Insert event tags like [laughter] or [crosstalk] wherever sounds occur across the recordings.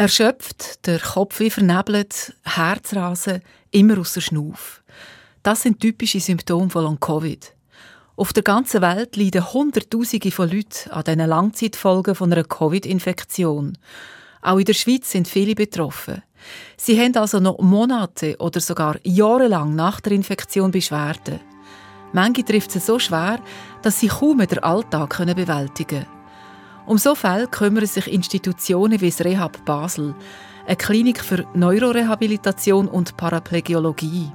Erschöpft, der Kopf wie vernebelt, Herzrasen, immer außer Schnuff. Das sind typische Symptome von Long-Covid. Auf der ganzen Welt leiden Hunderttausende von Leuten an diesen Langzeitfolgen von einer Covid-Infektion. Auch in der Schweiz sind viele betroffen. Sie haben also noch Monate oder sogar jahrelang nach der Infektion Beschwerden. Manche trifft es so schwer, dass sie kaum den Alltag bewältigen können. Um so Fälle kümmern sich Institutionen wie das Rehab Basel, eine Klinik für Neurorehabilitation und Paraplegiologie.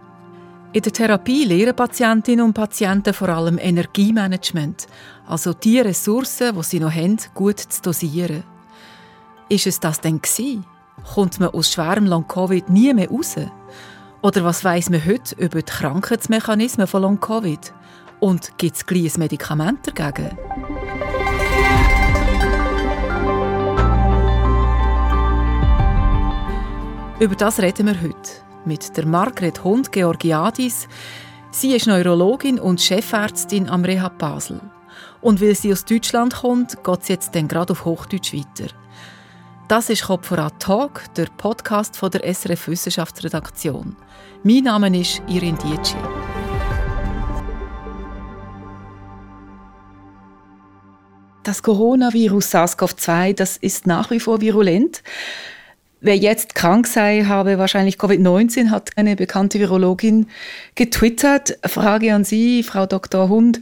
In der Therapie lernen Patientinnen und Patienten vor allem Energiemanagement, also die Ressourcen, die sie noch haben, gut zu dosieren. Ist es das denn gewesen? Kommt man aus schwerem Long-Covid nie mehr raus? Oder was weiß man heute über die Krankheitsmechanismen von Long-Covid? Und gibt es gleich ein Medikament dagegen? Über das reden wir heute mit der Margret Hund-Georgiadis. Sie ist Neurologin und Chefärztin am Rehab Basel. Und weil sie aus Deutschland kommt, geht sie jetzt dann gerade auf Hochdeutsch weiter. Das ist Kopf voran Talk, der Podcast von der SRF Wissenschaftsredaktion. Mein Name ist Irin Dietschi. Das Coronavirus SARS-CoV-2, das ist nach wie vor virulent. Wer jetzt krank sei, habe wahrscheinlich Covid-19, hat eine bekannte Virologin getwittert. Frage an Sie, Frau Dr. Hund.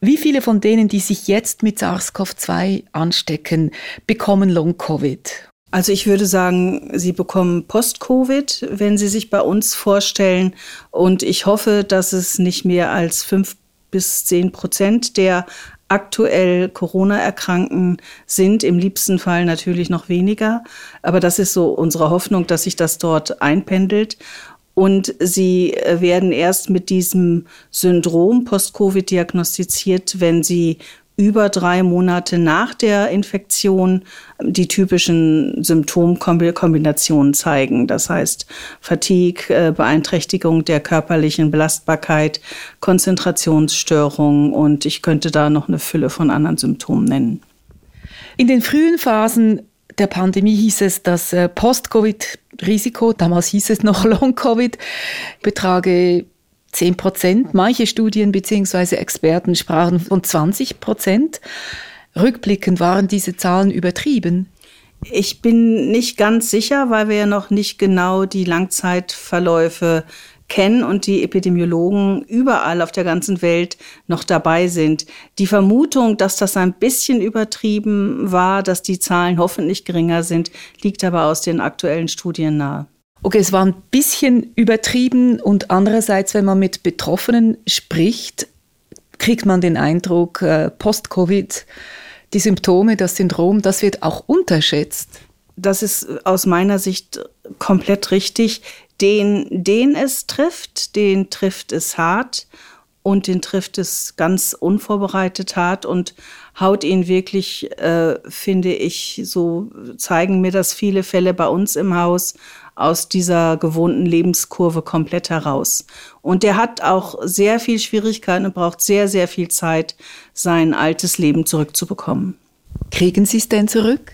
Wie viele von denen, die sich jetzt mit SARS-CoV-2 anstecken, bekommen Long-Covid? Also ich würde sagen, sie bekommen Post-Covid, wenn sie sich bei uns vorstellen. Und ich hoffe, dass es nicht mehr als fünf bis zehn Prozent der aktuell Corona-Erkrankten sind. Im liebsten Fall natürlich noch weniger. Aber das ist so unsere Hoffnung, dass sich das dort einpendelt. Und sie äh, werden erst mit diesem Syndrom Post-Covid diagnostiziert, wenn sie über drei Monate nach der Infektion die typischen Symptomkombinationen zeigen. Das heißt Fatigue, äh, Beeinträchtigung der körperlichen Belastbarkeit, Konzentrationsstörungen und ich könnte da noch eine Fülle von anderen Symptomen nennen. In den frühen Phasen der Pandemie hieß es, dass äh, Post-Covid-Risiko, damals hieß es noch [laughs] Long-Covid, betrage 10 Prozent. Manche Studien bzw. Experten sprachen von 20 Prozent. Rückblickend waren diese Zahlen übertrieben. Ich bin nicht ganz sicher, weil wir ja noch nicht genau die Langzeitverläufe kennen und die Epidemiologen überall auf der ganzen Welt noch dabei sind. Die Vermutung, dass das ein bisschen übertrieben war, dass die Zahlen hoffentlich geringer sind, liegt aber aus den aktuellen Studien nahe. Okay, es war ein bisschen übertrieben und andererseits, wenn man mit Betroffenen spricht, kriegt man den Eindruck, äh, Post-Covid, die Symptome, das Syndrom, das wird auch unterschätzt. Das ist aus meiner Sicht komplett richtig. Den, den es trifft, den trifft es hart und den trifft es ganz unvorbereitet hart und haut ihn wirklich, äh, finde ich, so zeigen mir das viele Fälle bei uns im Haus, aus dieser gewohnten Lebenskurve komplett heraus. Und der hat auch sehr viel Schwierigkeiten und braucht sehr, sehr viel Zeit, sein altes Leben zurückzubekommen. Kriegen Sie es denn zurück?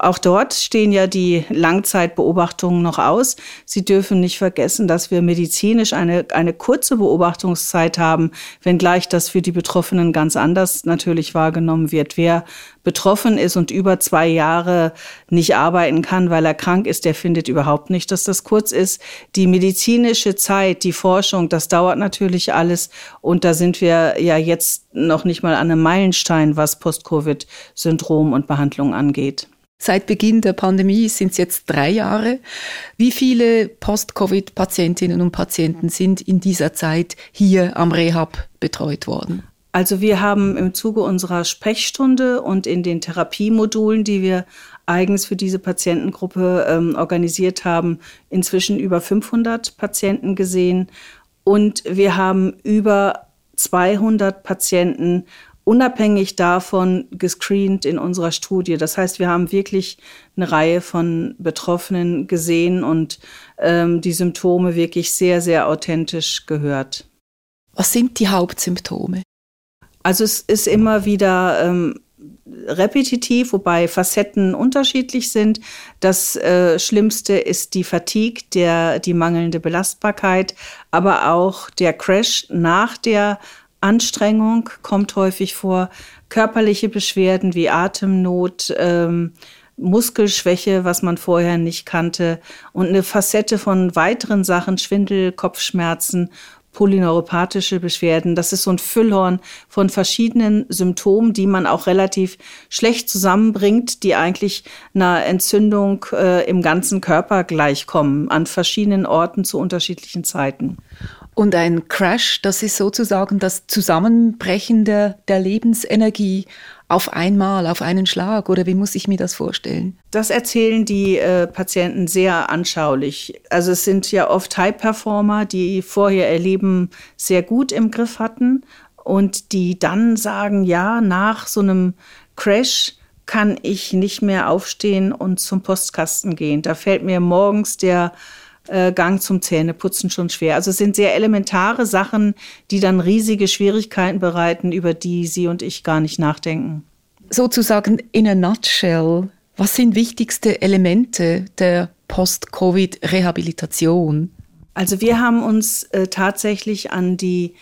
Auch dort stehen ja die Langzeitbeobachtungen noch aus. Sie dürfen nicht vergessen, dass wir medizinisch eine, eine kurze Beobachtungszeit haben, wenngleich das für die Betroffenen ganz anders natürlich wahrgenommen wird. Wer betroffen ist und über zwei Jahre nicht arbeiten kann, weil er krank ist, der findet überhaupt nicht, dass das kurz ist. Die medizinische Zeit, die Forschung, das dauert natürlich alles. Und da sind wir ja jetzt noch nicht mal an einem Meilenstein, was Post-Covid-Syndrom und Behandlung angeht. Seit Beginn der Pandemie sind es jetzt drei Jahre. Wie viele Post-Covid-Patientinnen und Patienten sind in dieser Zeit hier am Rehab betreut worden? Also wir haben im Zuge unserer Sprechstunde und in den Therapiemodulen, die wir eigens für diese Patientengruppe ähm, organisiert haben, inzwischen über 500 Patienten gesehen. Und wir haben über 200 Patienten unabhängig davon gescreent in unserer Studie. Das heißt, wir haben wirklich eine Reihe von Betroffenen gesehen und ähm, die Symptome wirklich sehr, sehr authentisch gehört. Was sind die Hauptsymptome? Also es ist immer wieder ähm, repetitiv, wobei Facetten unterschiedlich sind. Das äh, Schlimmste ist die Fatigue, der, die mangelnde Belastbarkeit, aber auch der Crash nach der Anstrengung kommt häufig vor. Körperliche Beschwerden wie Atemnot, ähm, Muskelschwäche, was man vorher nicht kannte und eine Facette von weiteren Sachen, Schwindel, Kopfschmerzen polyneuropathische Beschwerden. Das ist so ein Füllhorn von verschiedenen Symptomen, die man auch relativ schlecht zusammenbringt, die eigentlich einer Entzündung äh, im ganzen Körper gleichkommen, an verschiedenen Orten zu unterschiedlichen Zeiten. Und ein Crash, das ist sozusagen das Zusammenbrechen der, der Lebensenergie auf einmal, auf einen Schlag? Oder wie muss ich mir das vorstellen? Das erzählen die äh, Patienten sehr anschaulich. Also es sind ja oft High-Performer, die vorher ihr Leben sehr gut im Griff hatten und die dann sagen, ja, nach so einem Crash kann ich nicht mehr aufstehen und zum Postkasten gehen. Da fällt mir morgens der äh, Gang zum Zähneputzen schon schwer. Also es sind sehr elementare Sachen, die dann riesige Schwierigkeiten bereiten, über die Sie und ich gar nicht nachdenken. Sozusagen in a nutshell, was sind wichtigste Elemente der Post-Covid-Rehabilitation? Also wir haben uns äh, tatsächlich an die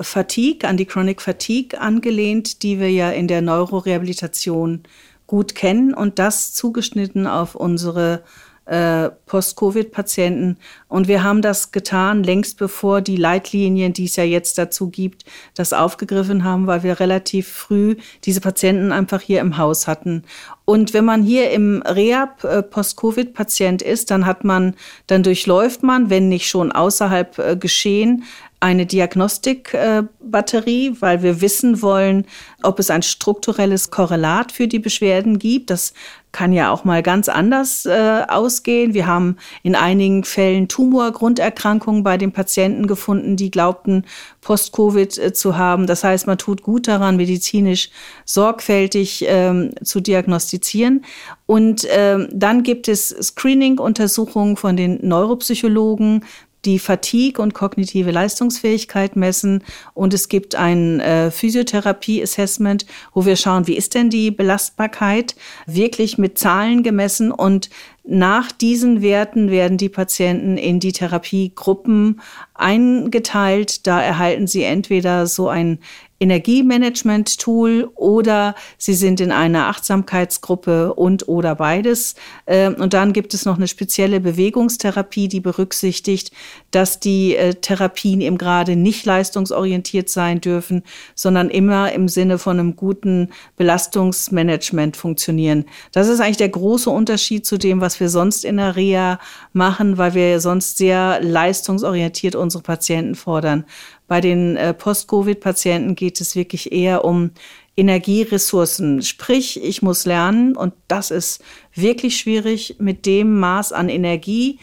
Fatigue, an die Chronic Fatigue angelehnt, die wir ja in der Neurorehabilitation gut kennen und das zugeschnitten auf unsere äh, Post-Covid-Patienten. Und wir haben das getan, längst bevor die Leitlinien, die es ja jetzt dazu gibt, das aufgegriffen haben, weil wir relativ früh diese Patienten einfach hier im Haus hatten. Und wenn man hier im Rehab äh, Post-Covid-Patient ist, dann hat man, dann durchläuft man, wenn nicht schon außerhalb äh, geschehen, eine Diagnostikbatterie, äh, weil wir wissen wollen, ob es ein strukturelles Korrelat für die Beschwerden gibt. Das kann ja auch mal ganz anders äh, ausgehen. Wir haben in einigen Fällen Tumorgrunderkrankungen bei den Patienten gefunden, die glaubten, Post-Covid äh, zu haben. Das heißt, man tut gut daran, medizinisch sorgfältig ähm, zu diagnostizieren. Und ähm, dann gibt es Screening-Untersuchungen von den Neuropsychologen, die Fatigue und kognitive Leistungsfähigkeit messen. Und es gibt ein äh, Physiotherapie-Assessment, wo wir schauen, wie ist denn die Belastbarkeit wirklich mit Zahlen gemessen. Und nach diesen Werten werden die Patienten in die Therapiegruppen eingeteilt. Da erhalten sie entweder so ein Energiemanagement-Tool oder Sie sind in einer Achtsamkeitsgruppe und oder beides. Ähm, und dann gibt es noch eine spezielle Bewegungstherapie, die berücksichtigt, dass die äh, Therapien eben gerade nicht leistungsorientiert sein dürfen, sondern immer im Sinne von einem guten Belastungsmanagement funktionieren. Das ist eigentlich der große Unterschied zu dem, was wir sonst in der Reha machen, weil wir sonst sehr leistungsorientiert unsere Patienten fordern. Bei den äh, Post-Covid-Patienten geht es wirklich eher um Energieressourcen. Sprich, ich muss lernen und das ist wirklich schwierig, mit dem Maß an Energie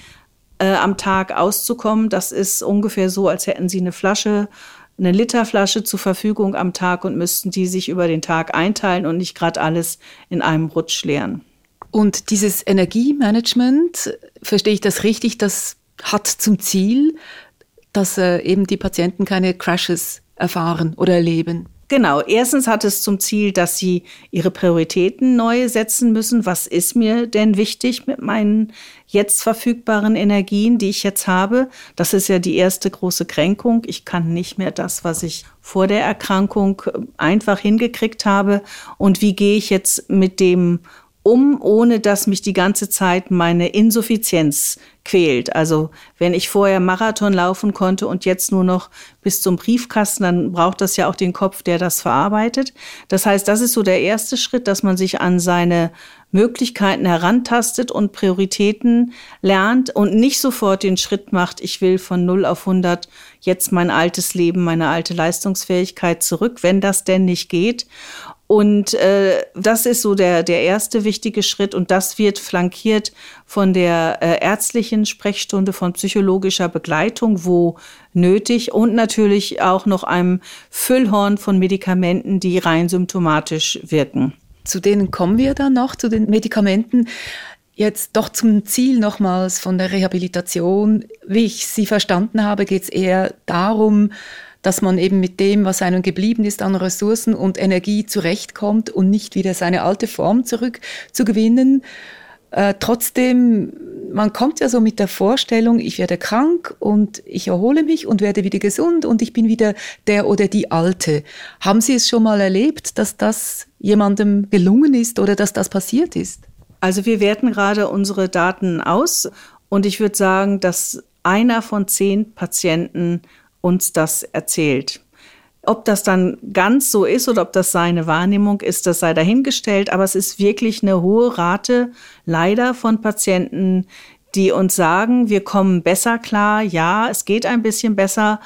äh, am Tag auszukommen. Das ist ungefähr so, als hätten Sie eine Flasche, eine Literflasche zur Verfügung am Tag und müssten die sich über den Tag einteilen und nicht gerade alles in einem Rutsch leeren. Und dieses Energiemanagement, verstehe ich das richtig, das hat zum Ziel, dass äh, eben die Patienten keine Crashes erfahren oder erleben? Genau. Erstens hat es zum Ziel, dass sie ihre Prioritäten neu setzen müssen. Was ist mir denn wichtig mit meinen jetzt verfügbaren Energien, die ich jetzt habe? Das ist ja die erste große Kränkung. Ich kann nicht mehr das, was ich vor der Erkrankung äh, einfach hingekriegt habe. Und wie gehe ich jetzt mit dem um, ohne dass mich die ganze Zeit meine Insuffizienz quält. Also wenn ich vorher Marathon laufen konnte und jetzt nur noch bis zum Briefkasten, dann braucht das ja auch den Kopf, der das verarbeitet. Das heißt, das ist so der erste Schritt, dass man sich an seine Möglichkeiten herantastet und Prioritäten lernt und nicht sofort den Schritt macht, ich will von 0 auf 100 jetzt mein altes Leben, meine alte Leistungsfähigkeit zurück, wenn das denn nicht geht. Und äh, das ist so der, der erste wichtige Schritt und das wird flankiert von der äh, ärztlichen Sprechstunde, von psychologischer Begleitung, wo nötig und natürlich auch noch einem Füllhorn von Medikamenten, die rein symptomatisch wirken. Zu denen kommen wir dann noch, zu den Medikamenten. Jetzt doch zum Ziel nochmals von der Rehabilitation. Wie ich Sie verstanden habe, geht es eher darum, dass man eben mit dem, was einem geblieben ist an Ressourcen und Energie zurechtkommt und nicht wieder seine alte Form zurückzugewinnen. Äh, trotzdem, man kommt ja so mit der Vorstellung, ich werde krank und ich erhole mich und werde wieder gesund und ich bin wieder der oder die Alte. Haben Sie es schon mal erlebt, dass das jemandem gelungen ist oder dass das passiert ist? Also wir werten gerade unsere Daten aus und ich würde sagen, dass einer von zehn Patienten uns das erzählt. Ob das dann ganz so ist oder ob das seine Wahrnehmung ist, das sei dahingestellt. Aber es ist wirklich eine hohe Rate leider von Patienten, die uns sagen, wir kommen besser klar. Ja, es geht ein bisschen besser,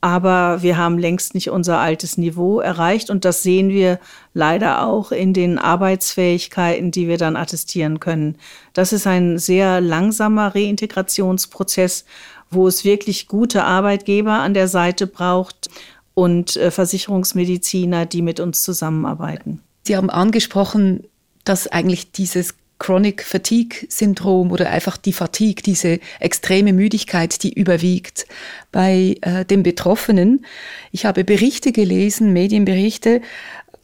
aber wir haben längst nicht unser altes Niveau erreicht. Und das sehen wir leider auch in den Arbeitsfähigkeiten, die wir dann attestieren können. Das ist ein sehr langsamer Reintegrationsprozess, wo es wirklich gute Arbeitgeber an der Seite braucht und äh, Versicherungsmediziner, die mit uns zusammenarbeiten. Sie haben angesprochen, dass eigentlich dieses Chronic Fatigue Syndrom oder einfach die Fatigue, diese extreme Müdigkeit, die überwiegt bei äh, den Betroffenen. Ich habe Berichte gelesen, Medienberichte,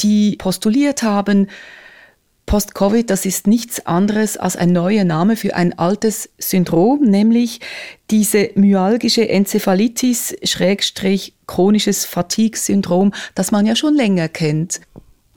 die postuliert haben, Post-Covid, das ist nichts anderes als ein neuer Name für ein altes Syndrom, nämlich diese myalgische Enzephalitis, Schrägstrich chronisches Fatigue-Syndrom, das man ja schon länger kennt.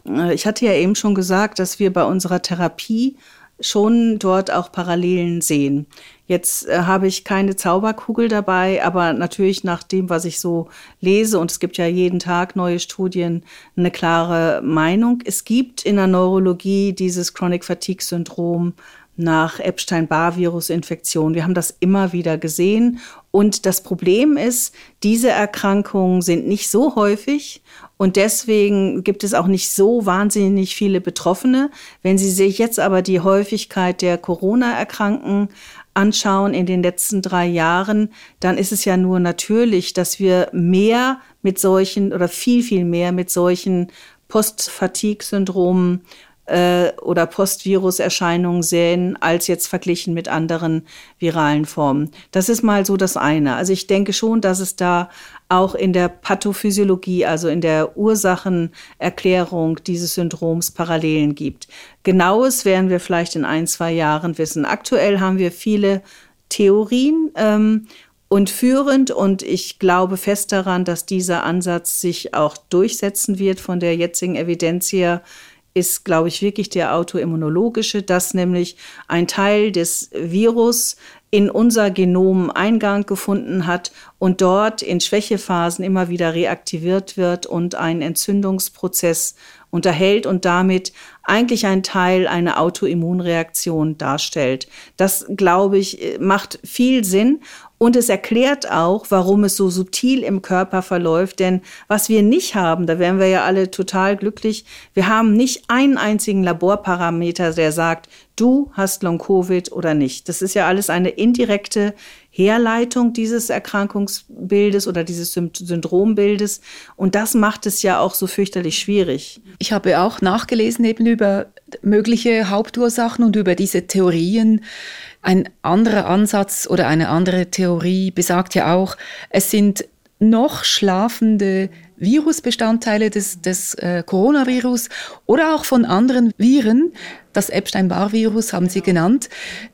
Äh, ich hatte ja eben schon gesagt, dass wir bei unserer Therapie schon dort auch Parallelen sehen. Jetzt äh, habe ich keine Zauberkugel dabei, aber natürlich nach dem, was ich so lese, und es gibt ja jeden Tag neue Studien, eine klare Meinung. Es gibt in der Neurologie dieses Chronic Fatigue Syndrom nach Epstein-Barr-Virus-Infektion. Wir haben das immer wieder gesehen. Und das Problem ist, diese Erkrankungen sind nicht so häufig und deswegen gibt es auch nicht so wahnsinnig viele Betroffene. Wenn Sie sich jetzt aber die Häufigkeit der Corona-Erkrankten anschauen in den letzten drei Jahren, dann ist es ja nur natürlich, dass wir mehr mit solchen oder viel, viel mehr mit solchen Post-Fatigue-Syndromen äh, oder Postviruserscheinungen sehen, als jetzt verglichen mit anderen viralen Formen. Das ist mal so das eine. Also ich denke schon, dass es da auch in der Pathophysiologie, also in der Ursachenerklärung dieses Syndroms Parallelen gibt. Genaues werden wir vielleicht in ein, zwei Jahren wissen. Aktuell haben wir viele Theorien ähm, und führend und ich glaube fest daran, dass dieser Ansatz sich auch durchsetzen wird von der jetzigen Evidenz her ist, glaube ich, wirklich der autoimmunologische, dass nämlich ein Teil des Virus in unser Genom Eingang gefunden hat und dort in Schwächephasen immer wieder reaktiviert wird und einen Entzündungsprozess unterhält und damit eigentlich ein Teil einer Autoimmunreaktion darstellt. Das, glaube ich, macht viel Sinn und es erklärt auch, warum es so subtil im Körper verläuft. Denn was wir nicht haben, da wären wir ja alle total glücklich, wir haben nicht einen einzigen Laborparameter, der sagt, du hast Long-Covid oder nicht. Das ist ja alles eine indirekte Herleitung dieses Erkrankungsbildes oder dieses Syndrombildes. Und das macht es ja auch so fürchterlich schwierig. Ich habe auch nachgelesen eben über mögliche Hauptursachen und über diese Theorien. Ein anderer Ansatz oder eine andere Theorie besagt ja auch, es sind noch schlafende Virusbestandteile des, des äh, Coronavirus oder auch von anderen Viren, das Epstein-Barr-Virus haben Sie genannt,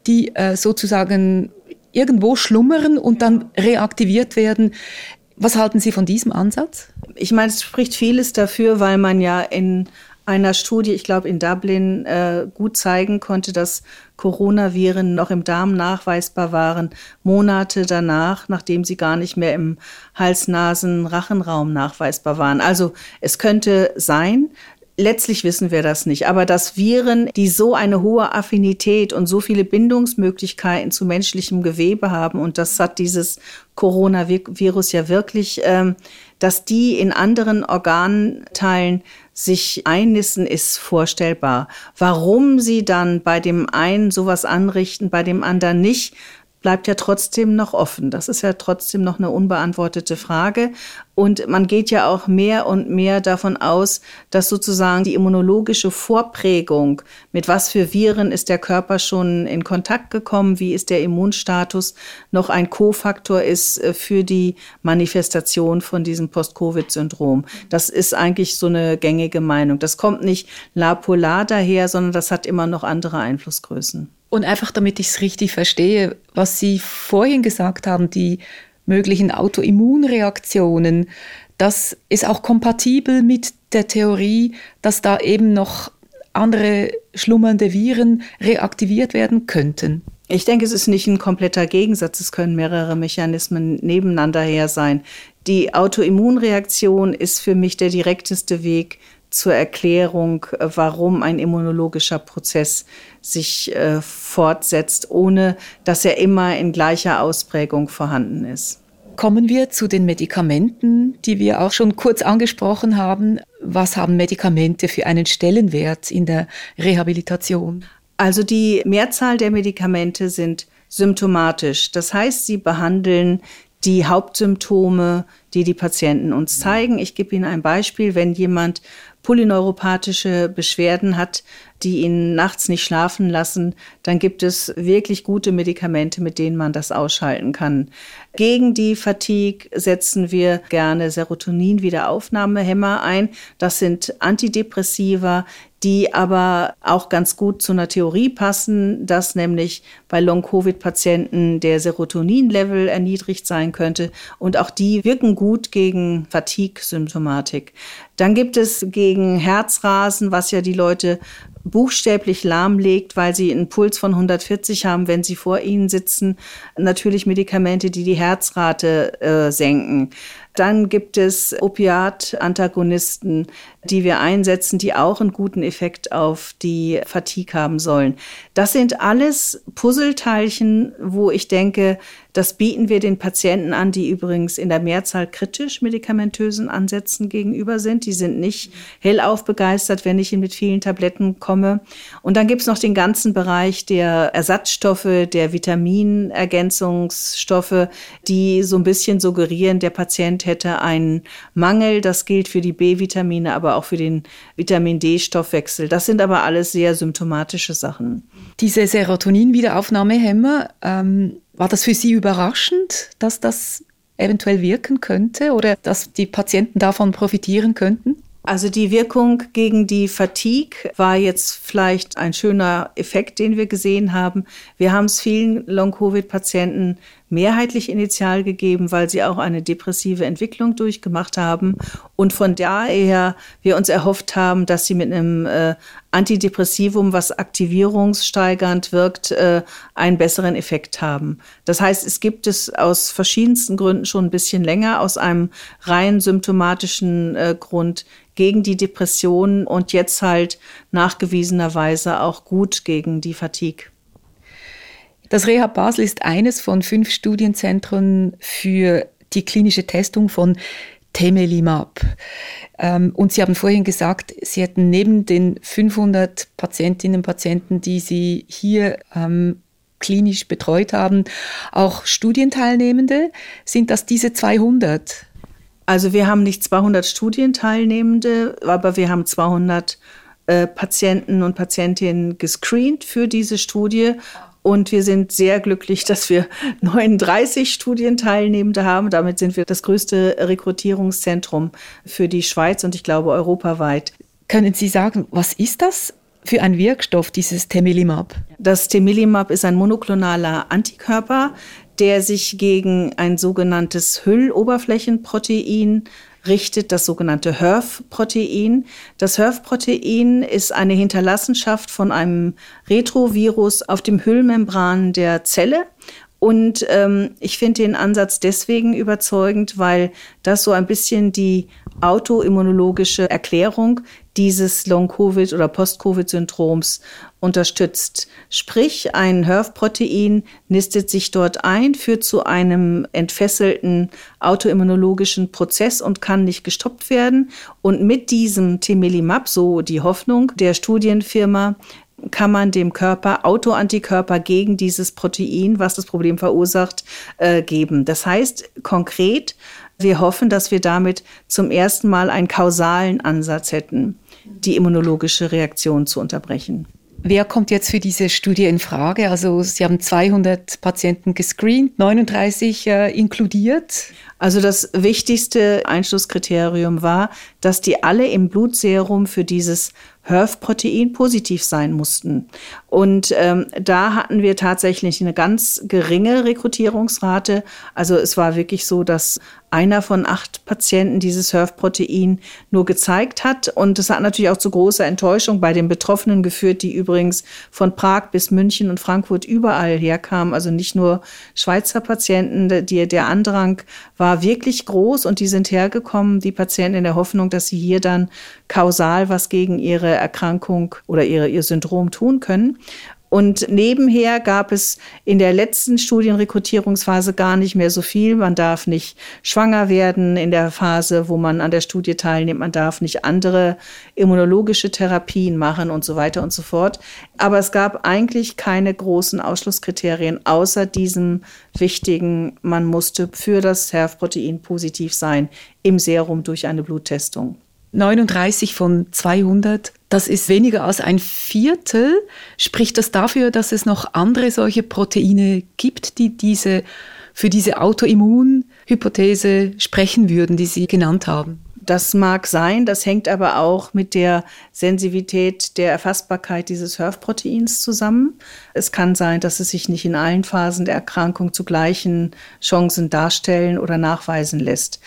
die äh, sozusagen irgendwo schlummern und dann reaktiviert werden. Was halten Sie von diesem Ansatz? Ich meine, es spricht vieles dafür, weil man ja in einer Studie, ich glaube in Dublin, äh, gut zeigen konnte, dass Coronaviren noch im Darm nachweisbar waren, Monate danach, nachdem sie gar nicht mehr im Hals-Nasen-Rachenraum nachweisbar waren. Also es könnte sein, Letztlich wissen wir das nicht, aber dass Viren, die so eine hohe Affinität und so viele Bindungsmöglichkeiten zu menschlichem Gewebe haben, und das hat dieses Coronavirus ja wirklich, ähm, dass die in anderen Organteilen sich einnisten, ist vorstellbar. Warum sie dann bei dem einen sowas anrichten, bei dem anderen nicht, bleibt ja trotzdem noch offen. Das ist ja trotzdem noch eine unbeantwortete Frage. Und man geht ja auch mehr und mehr davon aus, dass sozusagen die immunologische Vorprägung, mit was für Viren ist der Körper schon in Kontakt gekommen, wie ist der Immunstatus, noch ein Kofaktor ist äh, für die Manifestation von diesem Post-Covid-Syndrom. Das ist eigentlich so eine gängige Meinung. Das kommt nicht la polar daher, sondern das hat immer noch andere Einflussgrößen. Und einfach damit ich es richtig verstehe, was Sie vorhin gesagt haben, die möglichen Autoimmunreaktionen, das ist auch kompatibel mit der Theorie, dass da eben noch andere schlummernde Viren reaktiviert werden könnten. Ich denke, es ist nicht ein kompletter Gegensatz. Es können mehrere Mechanismen nebeneinander her sein. Die Autoimmunreaktion ist für mich der direkteste Weg zur Erklärung, warum ein immunologischer Prozess sich äh, fortsetzt, ohne dass er immer in gleicher Ausprägung vorhanden ist. Kommen wir zu den Medikamenten, die wir auch schon kurz angesprochen haben. Was haben Medikamente für einen Stellenwert in der Rehabilitation? Also die Mehrzahl der Medikamente sind symptomatisch. Das heißt, sie behandeln die Hauptsymptome, die die Patienten uns zeigen. Ich gebe Ihnen ein Beispiel. Wenn jemand polyneuropathische Beschwerden hat, die ihn nachts nicht schlafen lassen, dann gibt es wirklich gute Medikamente, mit denen man das ausschalten kann. Gegen die Fatigue setzen wir gerne Serotonin-Wiederaufnahmehämmer ein. Das sind Antidepressiva, die aber auch ganz gut zu einer Theorie passen, dass nämlich bei Long-Covid-Patienten der Serotonin-Level erniedrigt sein könnte. Und auch die wirken gut gegen Fatigue-Symptomatik. Dann gibt es gegen Herzrasen, was ja die Leute buchstäblich lahmlegt, weil sie einen Puls von 140 haben, wenn sie vor ihnen sitzen. Natürlich Medikamente, die die Herzrate äh, senken. Dann gibt es Opiat-Antagonisten, die wir einsetzen, die auch einen guten Effekt auf die Fatigue haben sollen. Das sind alles Puzzleteilchen, wo ich denke, das bieten wir den Patienten an, die übrigens in der Mehrzahl kritisch medikamentösen Ansätzen gegenüber sind. Die sind nicht hellauf begeistert, wenn ich mit vielen Tabletten komme. Und dann gibt es noch den ganzen Bereich der Ersatzstoffe, der Vitaminergänzungsstoffe, die so ein bisschen suggerieren, der Patient hätte einen Mangel. Das gilt für die B-Vitamine, aber auch für den Vitamin D-Stoffwechsel. Das sind aber alles sehr symptomatische Sachen. Diese Serotonin-Wiederaufnahmehämmer, ähm war das für Sie überraschend, dass das eventuell wirken könnte oder dass die Patienten davon profitieren könnten? Also die Wirkung gegen die Fatigue war jetzt vielleicht ein schöner Effekt, den wir gesehen haben. Wir haben es vielen Long-Covid-Patienten mehrheitlich initial gegeben, weil sie auch eine depressive Entwicklung durchgemacht haben. Und von daher wir uns erhofft haben, dass sie mit einem äh, Antidepressivum, was aktivierungssteigernd wirkt, äh, einen besseren Effekt haben. Das heißt, es gibt es aus verschiedensten Gründen schon ein bisschen länger, aus einem rein symptomatischen äh, Grund gegen die Depression und jetzt halt nachgewiesenerweise auch gut gegen die Fatigue. Das Rehab Basel ist eines von fünf Studienzentren für die klinische Testung von Temelimab. Ähm, und Sie haben vorhin gesagt, Sie hätten neben den 500 Patientinnen und Patienten, die Sie hier ähm, klinisch betreut haben, auch Studienteilnehmende. Sind das diese 200? Also wir haben nicht 200 Studienteilnehmende, aber wir haben 200 äh, Patienten und Patientinnen gescreent für diese Studie und wir sind sehr glücklich, dass wir 39 Studienteilnehmende haben. Damit sind wir das größte Rekrutierungszentrum für die Schweiz und ich glaube europaweit. Können Sie sagen, was ist das für ein Wirkstoff, dieses Temillimab? Das Temillimab ist ein monoklonaler Antikörper, der sich gegen ein sogenanntes Hülloberflächenprotein richtet das sogenannte HERV-Protein. Das HERV-Protein ist eine Hinterlassenschaft von einem Retrovirus auf dem Hüllmembran der Zelle. Und ähm, ich finde den Ansatz deswegen überzeugend, weil das so ein bisschen die autoimmunologische Erklärung dieses Long-Covid oder Post-Covid-Syndroms unterstützt. Sprich, ein HERV-Protein nistet sich dort ein, führt zu einem entfesselten autoimmunologischen Prozess und kann nicht gestoppt werden. Und mit diesem Temelimab, so die Hoffnung der Studienfirma, kann man dem Körper Autoantikörper gegen dieses Protein, was das Problem verursacht, äh, geben. Das heißt konkret, wir hoffen, dass wir damit zum ersten Mal einen kausalen Ansatz hätten, die immunologische Reaktion zu unterbrechen. Wer kommt jetzt für diese Studie in Frage? Also Sie haben 200 Patienten gescreent, 39 äh, inkludiert. Also das wichtigste Einschlusskriterium war, dass die alle im Blutserum für dieses HERV-Protein positiv sein mussten. Und ähm, da hatten wir tatsächlich eine ganz geringe Rekrutierungsrate. Also es war wirklich so, dass einer von acht Patienten dieses HERV-Protein nur gezeigt hat. Und das hat natürlich auch zu großer Enttäuschung bei den Betroffenen geführt, die übrigens von Prag bis München und Frankfurt überall herkamen. Also nicht nur Schweizer Patienten. Die, der Andrang war wirklich groß und die sind hergekommen, die Patienten in der Hoffnung, dass sie hier dann kausal was gegen ihre Erkrankung oder ihre, ihr Syndrom tun können. Und nebenher gab es in der letzten Studienrekrutierungsphase gar nicht mehr so viel. Man darf nicht schwanger werden in der Phase, wo man an der Studie teilnimmt. Man darf nicht andere immunologische Therapien machen und so weiter und so fort. Aber es gab eigentlich keine großen Ausschlusskriterien außer diesem wichtigen, man musste für das HERV-Protein positiv sein im Serum durch eine Bluttestung. 39 von 200, das ist weniger als ein Viertel. Spricht das dafür, dass es noch andere solche Proteine gibt, die diese, für diese Autoimmunhypothese sprechen würden, die Sie genannt haben? Das mag sein, das hängt aber auch mit der Sensitivität der Erfassbarkeit dieses HERV-Proteins zusammen. Es kann sein, dass es sich nicht in allen Phasen der Erkrankung zu gleichen Chancen darstellen oder nachweisen lässt.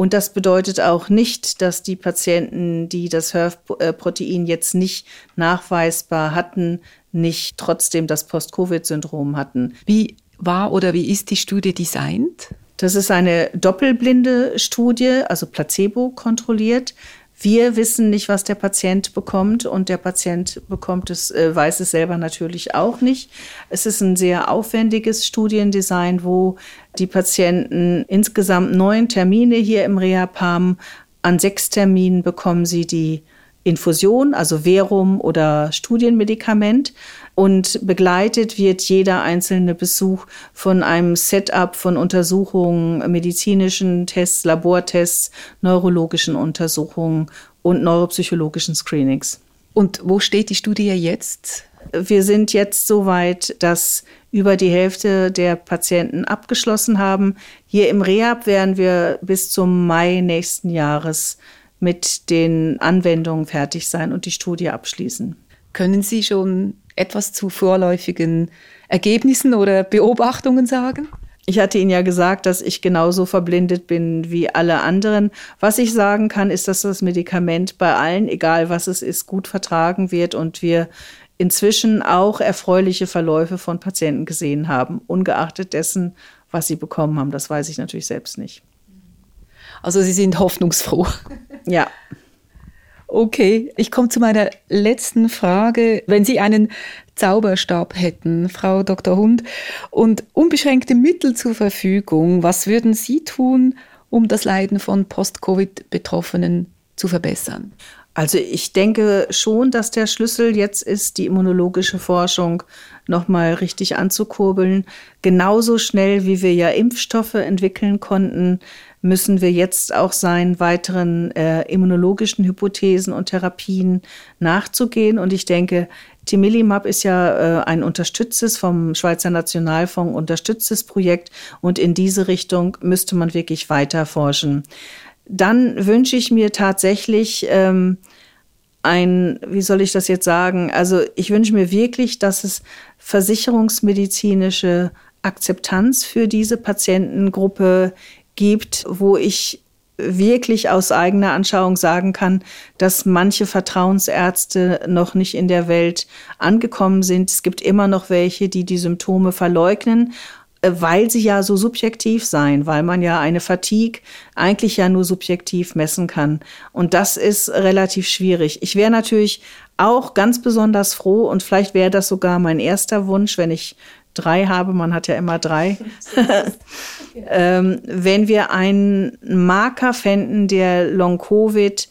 Und das bedeutet auch nicht, dass die Patienten, die das HERV-Protein jetzt nicht nachweisbar hatten, nicht trotzdem das Post-Covid-Syndrom hatten. Wie war oder wie ist die Studie designt? Das ist eine doppelblinde Studie, also placebo kontrolliert. Wir wissen nicht, was der Patient bekommt und der Patient bekommt es, äh, weiß es selber natürlich auch nicht. Es ist ein sehr aufwendiges Studiendesign, wo die Patienten insgesamt neun Termine hier im Rehab haben. An sechs Terminen bekommen sie die Infusion, also Verum oder Studienmedikament. Und begleitet wird jeder einzelne Besuch von einem Setup von Untersuchungen, medizinischen Tests, Labortests, neurologischen Untersuchungen und neuropsychologischen Screenings. Und wo steht die Studie jetzt? Wir sind jetzt so weit, dass über die Hälfte der Patienten abgeschlossen haben. Hier im Rehab werden wir bis zum Mai nächsten Jahres mit den Anwendungen fertig sein und die Studie abschließen. Können Sie schon etwas zu vorläufigen Ergebnissen oder Beobachtungen sagen? Ich hatte Ihnen ja gesagt, dass ich genauso verblindet bin wie alle anderen. Was ich sagen kann, ist, dass das Medikament bei allen, egal was es ist, gut vertragen wird und wir inzwischen auch erfreuliche Verläufe von Patienten gesehen haben, ungeachtet dessen, was sie bekommen haben. Das weiß ich natürlich selbst nicht. Also Sie sind hoffnungsfroh. Ja. [laughs] Okay, ich komme zu meiner letzten Frage. Wenn Sie einen Zauberstab hätten, Frau Dr. Hund, und unbeschränkte Mittel zur Verfügung, was würden Sie tun, um das Leiden von Post-Covid-Betroffenen zu verbessern? Also ich denke schon, dass der Schlüssel jetzt ist, die immunologische Forschung nochmal richtig anzukurbeln. Genauso schnell, wie wir ja Impfstoffe entwickeln konnten, müssen wir jetzt auch sein, weiteren äh, immunologischen Hypothesen und Therapien nachzugehen. Und ich denke, Timillimab ist ja äh, ein unterstütztes vom Schweizer Nationalfonds unterstütztes Projekt und in diese Richtung müsste man wirklich weiter forschen. Dann wünsche ich mir tatsächlich ähm, ein, wie soll ich das jetzt sagen? Also ich wünsche mir wirklich, dass es versicherungsmedizinische Akzeptanz für diese Patientengruppe gibt, wo ich wirklich aus eigener Anschauung sagen kann, dass manche Vertrauensärzte noch nicht in der Welt angekommen sind. Es gibt immer noch welche, die die Symptome verleugnen, äh, weil sie ja so subjektiv seien, weil man ja eine Fatigue eigentlich ja nur subjektiv messen kann. Und das ist relativ schwierig. Ich wäre natürlich auch ganz besonders froh und vielleicht wäre das sogar mein erster Wunsch, wenn ich drei habe, man hat ja immer drei, [laughs] ähm, wenn wir einen Marker fänden, der Long-Covid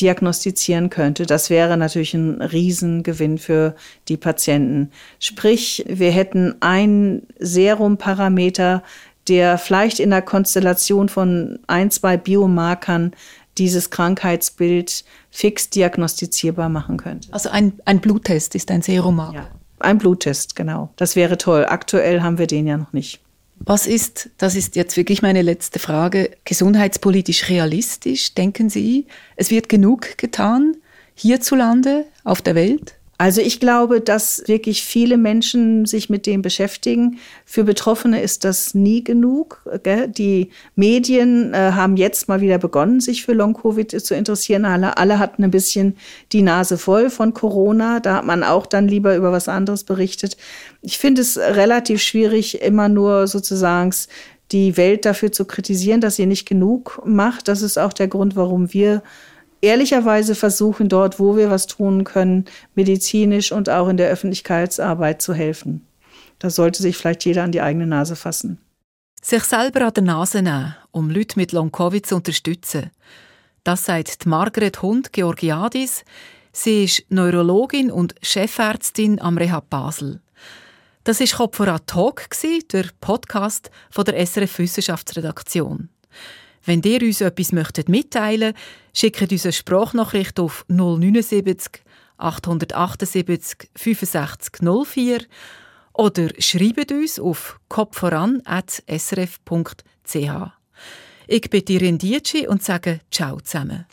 diagnostizieren könnte. Das wäre natürlich ein Riesengewinn für die Patienten. Sprich, wir hätten einen Serumparameter, der vielleicht in der Konstellation von ein, zwei Biomarkern dieses Krankheitsbild fix diagnostizierbar machen könnte. Also ein, ein Bluttest ist ein Serummarker. Ja, ein Bluttest, genau. Das wäre toll. Aktuell haben wir den ja noch nicht. Was ist, das ist jetzt wirklich meine letzte Frage, gesundheitspolitisch realistisch? Denken Sie, es wird genug getan hierzulande, auf der Welt? Also ich glaube, dass wirklich viele Menschen sich mit dem beschäftigen. Für Betroffene ist das nie genug. Gell? Die Medien äh, haben jetzt mal wieder begonnen, sich für Long-Covid zu interessieren. Alle, alle hatten ein bisschen die Nase voll von Corona. Da hat man auch dann lieber über was anderes berichtet. Ich finde es relativ schwierig, immer nur sozusagen die Welt dafür zu kritisieren, dass sie nicht genug macht. Das ist auch der Grund, warum wir ehrlicherweise versuchen, dort, wo wir was tun können, medizinisch und auch in der Öffentlichkeitsarbeit zu helfen. Da sollte sich vielleicht jeder an die eigene Nase fassen. Sich selber an der Nase nehmen, um Leute mit Long-Covid zu unterstützen. Das sagt Margret Hund-Georgiadis. Sie ist Neurologin und Chefärztin am Rehab Basel. Das war Kopf Talk, der Podcast von der SRF Wissenschaftsredaktion. Wenn ihr uns etwas möchtet mitteilen möchtet, schickt uns eine Sprachnachricht auf 079 878 65 04 oder schreibt uns auf kopfvoran.srf.ch. Ich bin Irin Dietschi und sage Ciao zusammen.